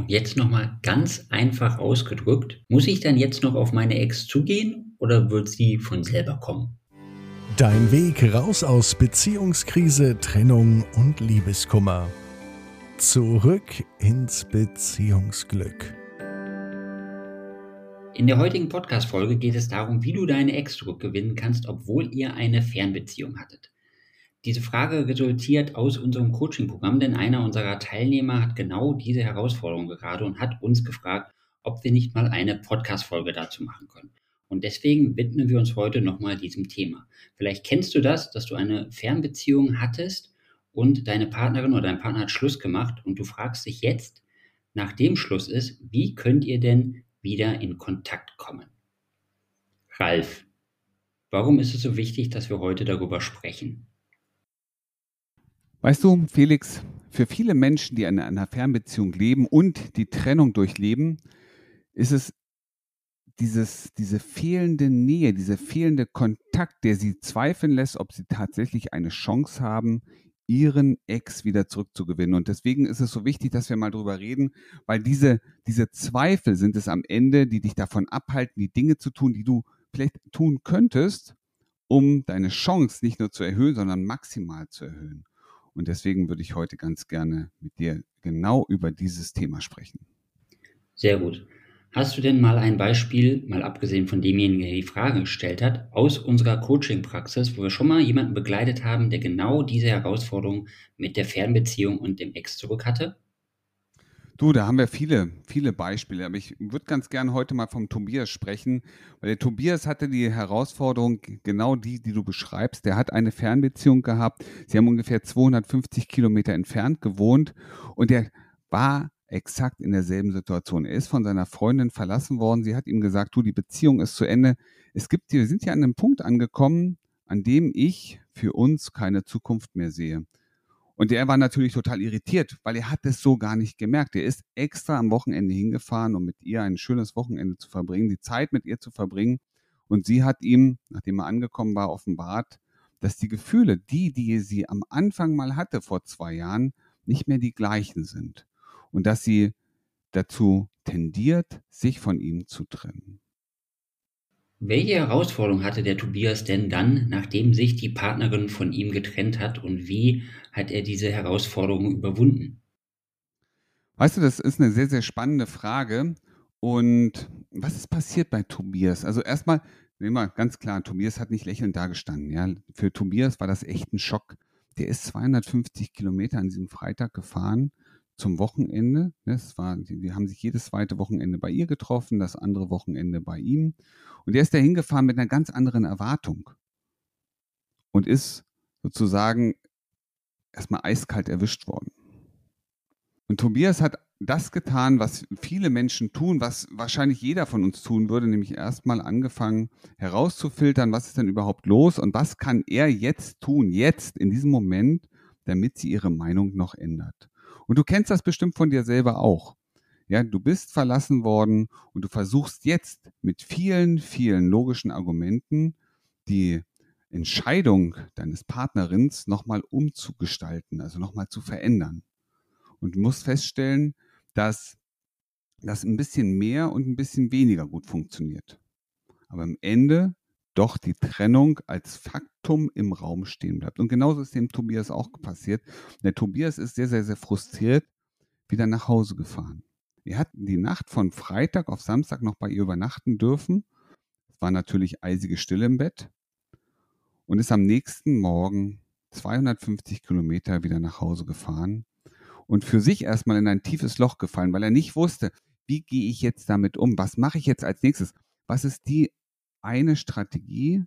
Und jetzt nochmal ganz einfach ausgedrückt, muss ich dann jetzt noch auf meine Ex zugehen oder wird sie von selber kommen? Dein Weg raus aus Beziehungskrise, Trennung und Liebeskummer. Zurück ins Beziehungsglück. In der heutigen Podcast-Folge geht es darum, wie du deine Ex zurückgewinnen kannst, obwohl ihr eine Fernbeziehung hattet. Diese Frage resultiert aus unserem Coaching-Programm, denn einer unserer Teilnehmer hat genau diese Herausforderung gerade und hat uns gefragt, ob wir nicht mal eine Podcast-Folge dazu machen können. Und deswegen widmen wir uns heute nochmal diesem Thema. Vielleicht kennst du das, dass du eine Fernbeziehung hattest und deine Partnerin oder dein Partner hat Schluss gemacht und du fragst dich jetzt, nachdem Schluss ist, wie könnt ihr denn wieder in Kontakt kommen. Ralf, warum ist es so wichtig, dass wir heute darüber sprechen? Weißt du, Felix, für viele Menschen, die in einer Fernbeziehung leben und die Trennung durchleben, ist es dieses, diese fehlende Nähe, dieser fehlende Kontakt, der sie zweifeln lässt, ob sie tatsächlich eine Chance haben, ihren Ex wieder zurückzugewinnen. Und deswegen ist es so wichtig, dass wir mal drüber reden, weil diese, diese Zweifel sind es am Ende, die dich davon abhalten, die Dinge zu tun, die du vielleicht tun könntest, um deine Chance nicht nur zu erhöhen, sondern maximal zu erhöhen. Und deswegen würde ich heute ganz gerne mit dir genau über dieses Thema sprechen. Sehr gut. Hast du denn mal ein Beispiel, mal abgesehen von demjenigen, der die Frage gestellt hat, aus unserer Coaching-Praxis, wo wir schon mal jemanden begleitet haben, der genau diese Herausforderung mit der Fernbeziehung und dem Ex zurück hatte? Du, da haben wir viele, viele Beispiele. Aber ich würde ganz gerne heute mal vom Tobias sprechen, weil der Tobias hatte die Herausforderung, genau die, die du beschreibst. Der hat eine Fernbeziehung gehabt. Sie haben ungefähr 250 Kilometer entfernt gewohnt und der war exakt in derselben Situation. Er ist von seiner Freundin verlassen worden. Sie hat ihm gesagt, du, die Beziehung ist zu Ende. Es gibt, wir sind ja an einem Punkt angekommen, an dem ich für uns keine Zukunft mehr sehe. Und er war natürlich total irritiert, weil er hat es so gar nicht gemerkt. Er ist extra am Wochenende hingefahren, um mit ihr ein schönes Wochenende zu verbringen, die Zeit mit ihr zu verbringen. Und sie hat ihm, nachdem er angekommen war, offenbart, dass die Gefühle, die, die sie am Anfang mal hatte vor zwei Jahren, nicht mehr die gleichen sind und dass sie dazu tendiert, sich von ihm zu trennen. Welche Herausforderung hatte der Tobias denn dann, nachdem sich die Partnerin von ihm getrennt hat und wie hat er diese Herausforderung überwunden? Weißt du, das ist eine sehr, sehr spannende Frage. Und was ist passiert bei Tobias? Also erstmal, nehmen wir ganz klar, Tobias hat nicht lächelnd dagestanden. Ja? Für Tobias war das echt ein Schock. Der ist 250 Kilometer an diesem Freitag gefahren zum Wochenende. Das war, die, die, haben sich jedes zweite Wochenende bei ihr getroffen, das andere Wochenende bei ihm. Und er ist da hingefahren mit einer ganz anderen Erwartung und ist sozusagen erstmal eiskalt erwischt worden. Und Tobias hat das getan, was viele Menschen tun, was wahrscheinlich jeder von uns tun würde, nämlich erstmal angefangen herauszufiltern, was ist denn überhaupt los und was kann er jetzt tun, jetzt in diesem Moment, damit sie ihre Meinung noch ändert. Und du kennst das bestimmt von dir selber auch. Ja, du bist verlassen worden und du versuchst jetzt mit vielen, vielen logischen Argumenten die Entscheidung deines Partnerins nochmal umzugestalten, also nochmal zu verändern. Und du musst feststellen, dass das ein bisschen mehr und ein bisschen weniger gut funktioniert. Aber am Ende doch die Trennung als Faktum im Raum stehen bleibt. Und genauso ist dem Tobias auch passiert. Der Tobias ist sehr, sehr, sehr frustriert wieder nach Hause gefahren. Er hat die Nacht von Freitag auf Samstag noch bei ihr übernachten dürfen. Es war natürlich eisige Stille im Bett und ist am nächsten Morgen 250 Kilometer wieder nach Hause gefahren und für sich erstmal in ein tiefes Loch gefallen, weil er nicht wusste, wie gehe ich jetzt damit um? Was mache ich jetzt als nächstes? Was ist die eine Strategie,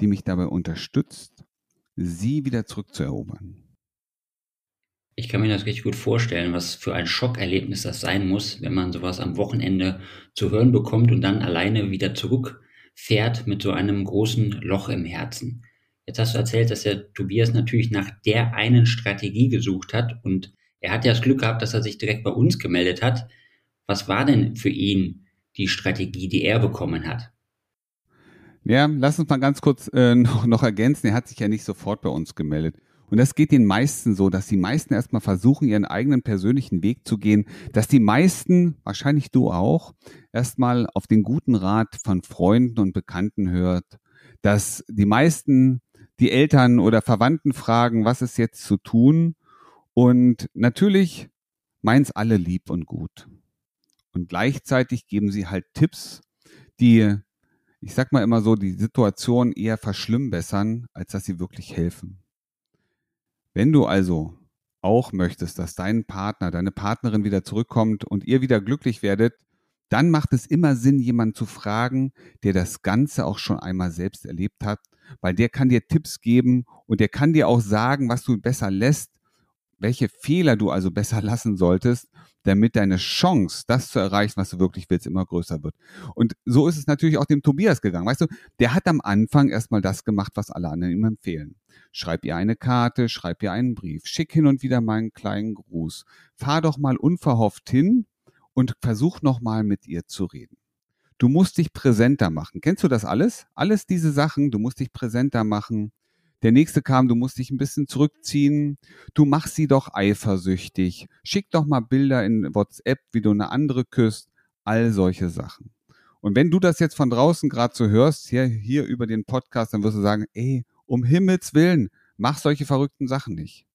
die mich dabei unterstützt, sie wieder zurückzuerobern. Ich kann mir das richtig gut vorstellen, was für ein Schockerlebnis das sein muss, wenn man sowas am Wochenende zu hören bekommt und dann alleine wieder zurückfährt mit so einem großen Loch im Herzen. Jetzt hast du erzählt, dass der Tobias natürlich nach der einen Strategie gesucht hat und er hat ja das Glück gehabt, dass er sich direkt bei uns gemeldet hat. Was war denn für ihn die Strategie, die er bekommen hat? Ja, lass uns mal ganz kurz äh, noch, noch ergänzen. Er hat sich ja nicht sofort bei uns gemeldet. Und das geht den meisten so, dass die meisten erstmal versuchen, ihren eigenen persönlichen Weg zu gehen, dass die meisten, wahrscheinlich du auch, erstmal auf den guten Rat von Freunden und Bekannten hört, dass die meisten die Eltern oder Verwandten fragen, was ist jetzt zu tun. Und natürlich meins alle lieb und gut. Und gleichzeitig geben sie halt Tipps, die, ich sag mal immer so, die Situation eher verschlimmbessern, als dass sie wirklich helfen. Wenn du also auch möchtest, dass dein Partner, deine Partnerin wieder zurückkommt und ihr wieder glücklich werdet, dann macht es immer Sinn, jemanden zu fragen, der das Ganze auch schon einmal selbst erlebt hat, weil der kann dir Tipps geben und der kann dir auch sagen, was du besser lässt, welche Fehler du also besser lassen solltest, damit deine Chance, das zu erreichen, was du wirklich willst, immer größer wird. Und so ist es natürlich auch dem Tobias gegangen. Weißt du, der hat am Anfang erstmal das gemacht, was alle anderen ihm empfehlen. Schreib ihr eine Karte, schreib ihr einen Brief, schick hin und wieder mal einen kleinen Gruß. Fahr doch mal unverhofft hin und versuch noch mal mit ihr zu reden. Du musst dich präsenter machen. Kennst du das alles? Alles diese Sachen, du musst dich präsenter machen. Der nächste kam, du musst dich ein bisschen zurückziehen. Du machst sie doch eifersüchtig. Schick doch mal Bilder in WhatsApp, wie du eine andere küsst. All solche Sachen. Und wenn du das jetzt von draußen gerade so hörst, hier, hier über den Podcast, dann wirst du sagen, ey, um Himmels Willen, mach solche verrückten Sachen nicht.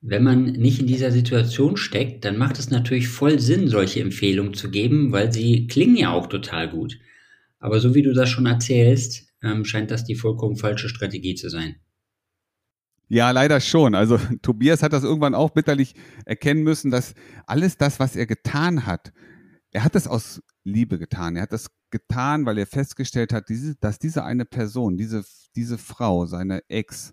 Wenn man nicht in dieser Situation steckt, dann macht es natürlich voll Sinn, solche Empfehlungen zu geben, weil sie klingen ja auch total gut. Aber so wie du das schon erzählst, ähm, scheint das die vollkommen falsche Strategie zu sein. Ja, leider schon. Also Tobias hat das irgendwann auch bitterlich erkennen müssen, dass alles das, was er getan hat, er hat das aus Liebe getan. Er hat das getan, weil er festgestellt hat, diese, dass diese eine Person, diese, diese Frau, seine Ex,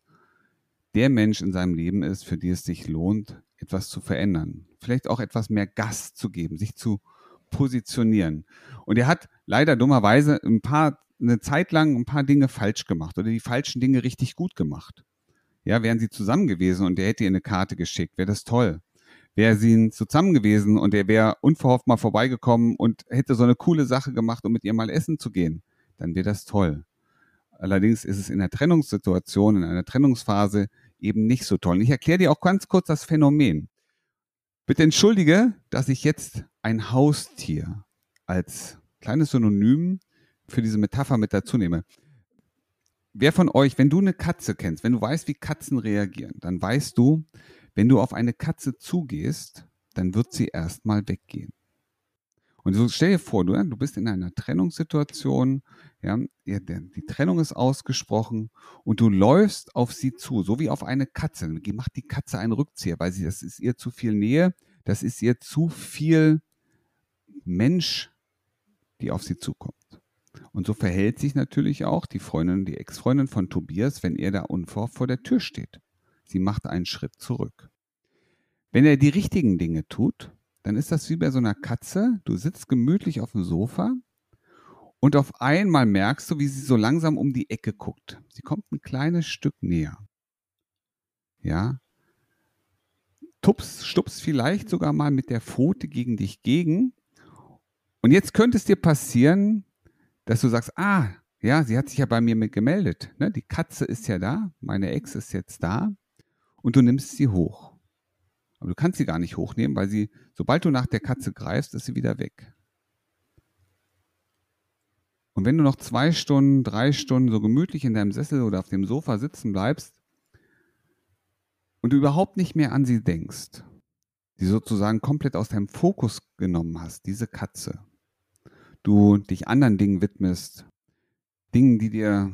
der Mensch in seinem Leben ist, für die es sich lohnt, etwas zu verändern. Vielleicht auch etwas mehr Gas zu geben, sich zu positionieren. Und er hat leider dummerweise ein paar, eine Zeit lang ein paar Dinge falsch gemacht oder die falschen Dinge richtig gut gemacht. Ja, wären sie zusammen gewesen und der hätte ihr eine Karte geschickt, wäre das toll wäre sie zusammen gewesen und er wäre unverhofft mal vorbeigekommen und hätte so eine coole Sache gemacht, um mit ihr mal essen zu gehen, dann wäre das toll. Allerdings ist es in der Trennungssituation, in einer Trennungsphase eben nicht so toll. Und ich erkläre dir auch ganz kurz das Phänomen. Bitte entschuldige, dass ich jetzt ein Haustier als kleines Synonym für diese Metapher mit dazu nehme. Wer von euch, wenn du eine Katze kennst, wenn du weißt, wie Katzen reagieren, dann weißt du, wenn du auf eine Katze zugehst, dann wird sie erstmal weggehen. Und so stell dir vor, du, du bist in einer Trennungssituation, ja, die Trennung ist ausgesprochen und du läufst auf sie zu, so wie auf eine Katze. Dann macht die Katze einen Rückzieher, weil sie, das ist ihr zu viel Nähe, das ist ihr zu viel Mensch, die auf sie zukommt. Und so verhält sich natürlich auch die Freundin, die Ex-Freundin von Tobias, wenn er da unverhofft vor der Tür steht. Sie macht einen Schritt zurück. Wenn er die richtigen Dinge tut, dann ist das wie bei so einer Katze. Du sitzt gemütlich auf dem Sofa und auf einmal merkst du, wie sie so langsam um die Ecke guckt. Sie kommt ein kleines Stück näher. Ja. Tups, stups vielleicht sogar mal mit der Pfote gegen dich gegen. Und jetzt könnte es dir passieren, dass du sagst, ah, ja, sie hat sich ja bei mir mit gemeldet. Ne? Die Katze ist ja da, meine Ex ist jetzt da und du nimmst sie hoch. Aber du kannst sie gar nicht hochnehmen, weil sie, sobald du nach der Katze greifst, ist sie wieder weg. Und wenn du noch zwei Stunden, drei Stunden so gemütlich in deinem Sessel oder auf dem Sofa sitzen bleibst und du überhaupt nicht mehr an sie denkst, die sozusagen komplett aus deinem Fokus genommen hast, diese Katze, du dich anderen Dingen widmest, Dingen, die dir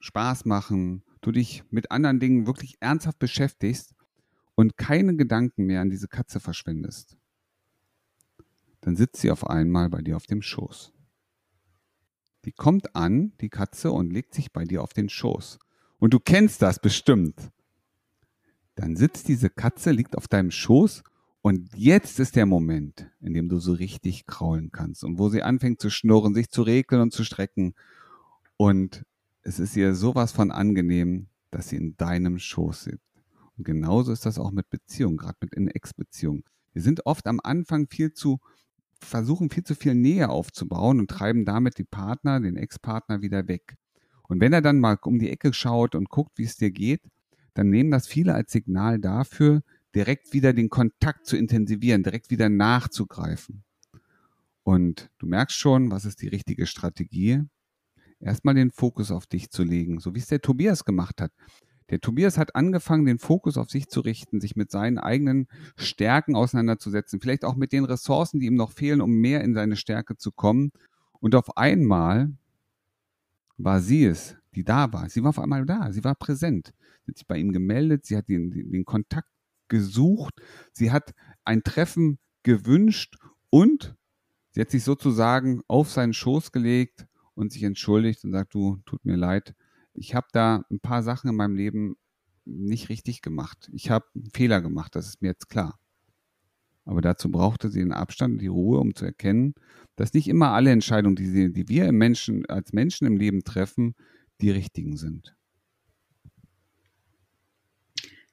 Spaß machen, du dich mit anderen Dingen wirklich ernsthaft beschäftigst und keine Gedanken mehr an diese Katze verschwendest, dann sitzt sie auf einmal bei dir auf dem Schoß. Die kommt an, die Katze, und legt sich bei dir auf den Schoß. Und du kennst das bestimmt. Dann sitzt diese Katze, liegt auf deinem Schoß und jetzt ist der Moment, in dem du so richtig kraulen kannst und wo sie anfängt zu schnurren, sich zu regeln und zu strecken. Und es ist ihr sowas von angenehm, dass sie in deinem Schoß sitzt. Und genauso ist das auch mit Beziehungen, gerade mit in Ex-Beziehungen. Wir sind oft am Anfang viel zu, versuchen viel zu viel Nähe aufzubauen und treiben damit die Partner, den Ex-Partner wieder weg. Und wenn er dann mal um die Ecke schaut und guckt, wie es dir geht, dann nehmen das viele als Signal dafür, direkt wieder den Kontakt zu intensivieren, direkt wieder nachzugreifen. Und du merkst schon, was ist die richtige Strategie? Erstmal den Fokus auf dich zu legen, so wie es der Tobias gemacht hat. Der Tobias hat angefangen, den Fokus auf sich zu richten, sich mit seinen eigenen Stärken auseinanderzusetzen, vielleicht auch mit den Ressourcen, die ihm noch fehlen, um mehr in seine Stärke zu kommen. Und auf einmal war sie es, die da war. Sie war auf einmal da, sie war präsent. Sie hat sich bei ihm gemeldet, sie hat den, den Kontakt gesucht, sie hat ein Treffen gewünscht und sie hat sich sozusagen auf seinen Schoß gelegt und sich entschuldigt und sagt, du, tut mir leid, ich habe da ein paar Sachen in meinem Leben nicht richtig gemacht. Ich habe einen Fehler gemacht, das ist mir jetzt klar. Aber dazu brauchte sie den Abstand und die Ruhe, um zu erkennen, dass nicht immer alle Entscheidungen, die, sie, die wir Menschen, als Menschen im Leben treffen, die richtigen sind.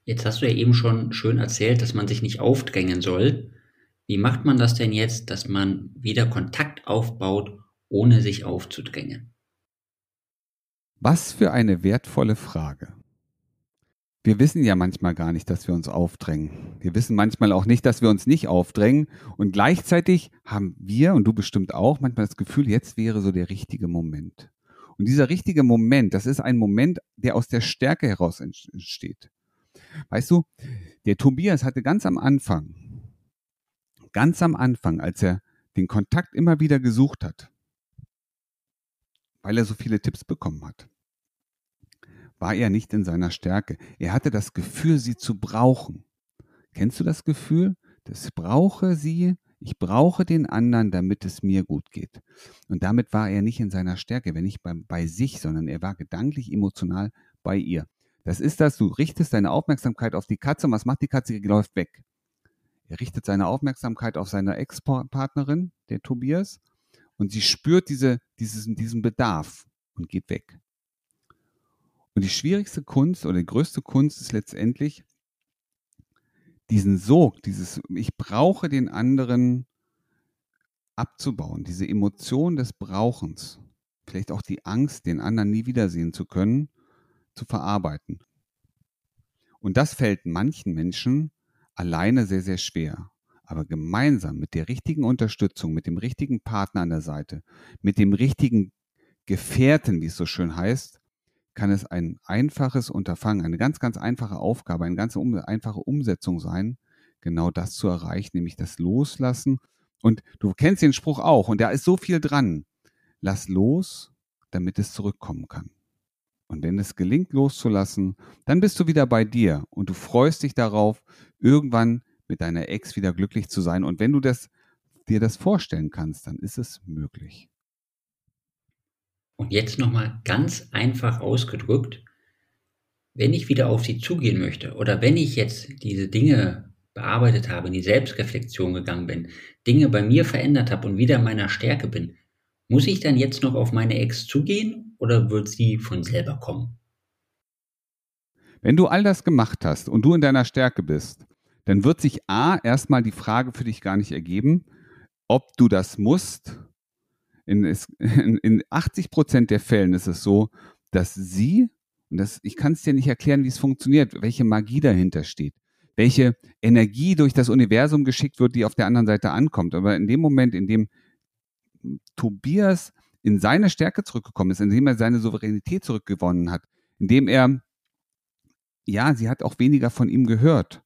Jetzt hast du ja eben schon schön erzählt, dass man sich nicht aufdrängen soll. Wie macht man das denn jetzt, dass man wieder Kontakt aufbaut, ohne sich aufzudrängen? Was für eine wertvolle Frage. Wir wissen ja manchmal gar nicht, dass wir uns aufdrängen. Wir wissen manchmal auch nicht, dass wir uns nicht aufdrängen. Und gleichzeitig haben wir, und du bestimmt auch, manchmal das Gefühl, jetzt wäre so der richtige Moment. Und dieser richtige Moment, das ist ein Moment, der aus der Stärke heraus entsteht. Weißt du, der Tobias hatte ganz am Anfang, ganz am Anfang, als er den Kontakt immer wieder gesucht hat, weil er so viele Tipps bekommen hat, war er nicht in seiner Stärke. Er hatte das Gefühl, sie zu brauchen. Kennst du das Gefühl? Das brauche sie, ich brauche den anderen, damit es mir gut geht. Und damit war er nicht in seiner Stärke, wenn nicht bei, bei sich, sondern er war gedanklich, emotional bei ihr. Das ist das, du richtest deine Aufmerksamkeit auf die Katze und was macht die Katze? Die läuft weg. Er richtet seine Aufmerksamkeit auf seine Ex-Partnerin, der Tobias, und sie spürt diese, dieses, diesen Bedarf und geht weg. Und die schwierigste Kunst oder die größte Kunst ist letztendlich, diesen Sog, dieses Ich brauche den anderen abzubauen, diese Emotion des Brauchens, vielleicht auch die Angst, den anderen nie wiedersehen zu können, zu verarbeiten. Und das fällt manchen Menschen alleine sehr, sehr schwer. Aber gemeinsam mit der richtigen Unterstützung, mit dem richtigen Partner an der Seite, mit dem richtigen Gefährten, wie es so schön heißt, kann es ein einfaches Unterfangen, eine ganz, ganz einfache Aufgabe, eine ganz einfache Umsetzung sein, genau das zu erreichen, nämlich das Loslassen. Und du kennst den Spruch auch, und da ist so viel dran. Lass los, damit es zurückkommen kann. Und wenn es gelingt, loszulassen, dann bist du wieder bei dir und du freust dich darauf, irgendwann mit deiner Ex wieder glücklich zu sein. Und wenn du das, dir das vorstellen kannst, dann ist es möglich. Und jetzt nochmal ganz einfach ausgedrückt, wenn ich wieder auf sie zugehen möchte oder wenn ich jetzt diese Dinge bearbeitet habe, in die Selbstreflexion gegangen bin, Dinge bei mir verändert habe und wieder in meiner Stärke bin, muss ich dann jetzt noch auf meine Ex zugehen oder wird sie von selber kommen? Wenn du all das gemacht hast und du in deiner Stärke bist, dann wird sich A erstmal die Frage für dich gar nicht ergeben, ob du das musst. In, in 80 Prozent der Fällen ist es so, dass sie, und das, ich kann es dir nicht erklären, wie es funktioniert, welche Magie dahinter steht, welche Energie durch das Universum geschickt wird, die auf der anderen Seite ankommt. Aber in dem Moment, in dem Tobias in seine Stärke zurückgekommen ist, indem er seine Souveränität zurückgewonnen hat, indem er, ja, sie hat auch weniger von ihm gehört.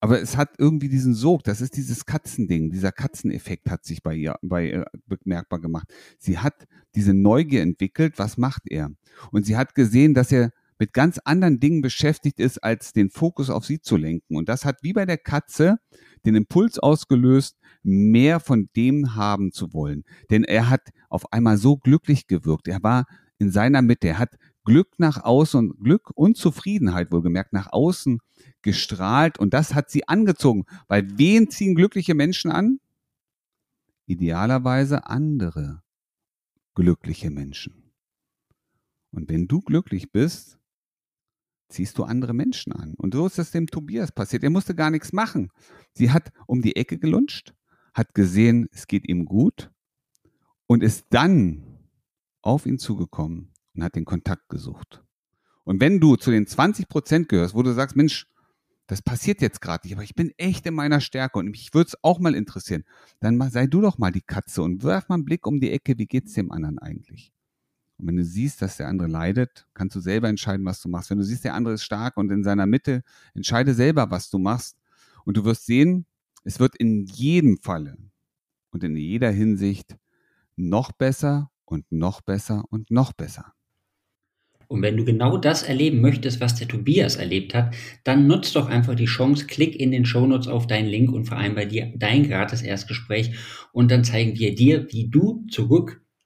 Aber es hat irgendwie diesen Sog, das ist dieses Katzending, dieser Katzeneffekt hat sich bei ihr bei ihr bemerkbar gemacht. Sie hat diese Neugier entwickelt, was macht er? Und sie hat gesehen, dass er mit ganz anderen Dingen beschäftigt ist, als den Fokus auf sie zu lenken. Und das hat wie bei der Katze den Impuls ausgelöst, mehr von dem haben zu wollen. Denn er hat auf einmal so glücklich gewirkt. Er war in seiner Mitte. Er hat Glück nach außen, Glück und Zufriedenheit wohlgemerkt nach außen gestrahlt. Und das hat sie angezogen. Weil wen ziehen glückliche Menschen an? Idealerweise andere glückliche Menschen. Und wenn du glücklich bist, ziehst du andere Menschen an. Und so ist das dem Tobias passiert. Er musste gar nichts machen. Sie hat um die Ecke gelunscht, hat gesehen, es geht ihm gut und ist dann auf ihn zugekommen und hat den Kontakt gesucht. Und wenn du zu den 20 Prozent gehörst, wo du sagst, Mensch, das passiert jetzt gerade nicht, aber ich bin echt in meiner Stärke und mich würde es auch mal interessieren, dann sei du doch mal die Katze und wirf mal einen Blick um die Ecke, wie geht's dem anderen eigentlich? Und wenn du siehst, dass der andere leidet, kannst du selber entscheiden, was du machst. Wenn du siehst, der andere ist stark und in seiner Mitte, entscheide selber, was du machst. Und du wirst sehen, es wird in jedem Falle und in jeder Hinsicht noch besser und noch besser und noch besser. Und wenn du genau das erleben möchtest, was der Tobias erlebt hat, dann nutzt doch einfach die Chance, klick in den Shownotes auf deinen Link und vereinbar dir dein gratis Erstgespräch und dann zeigen wir dir, wie du zurück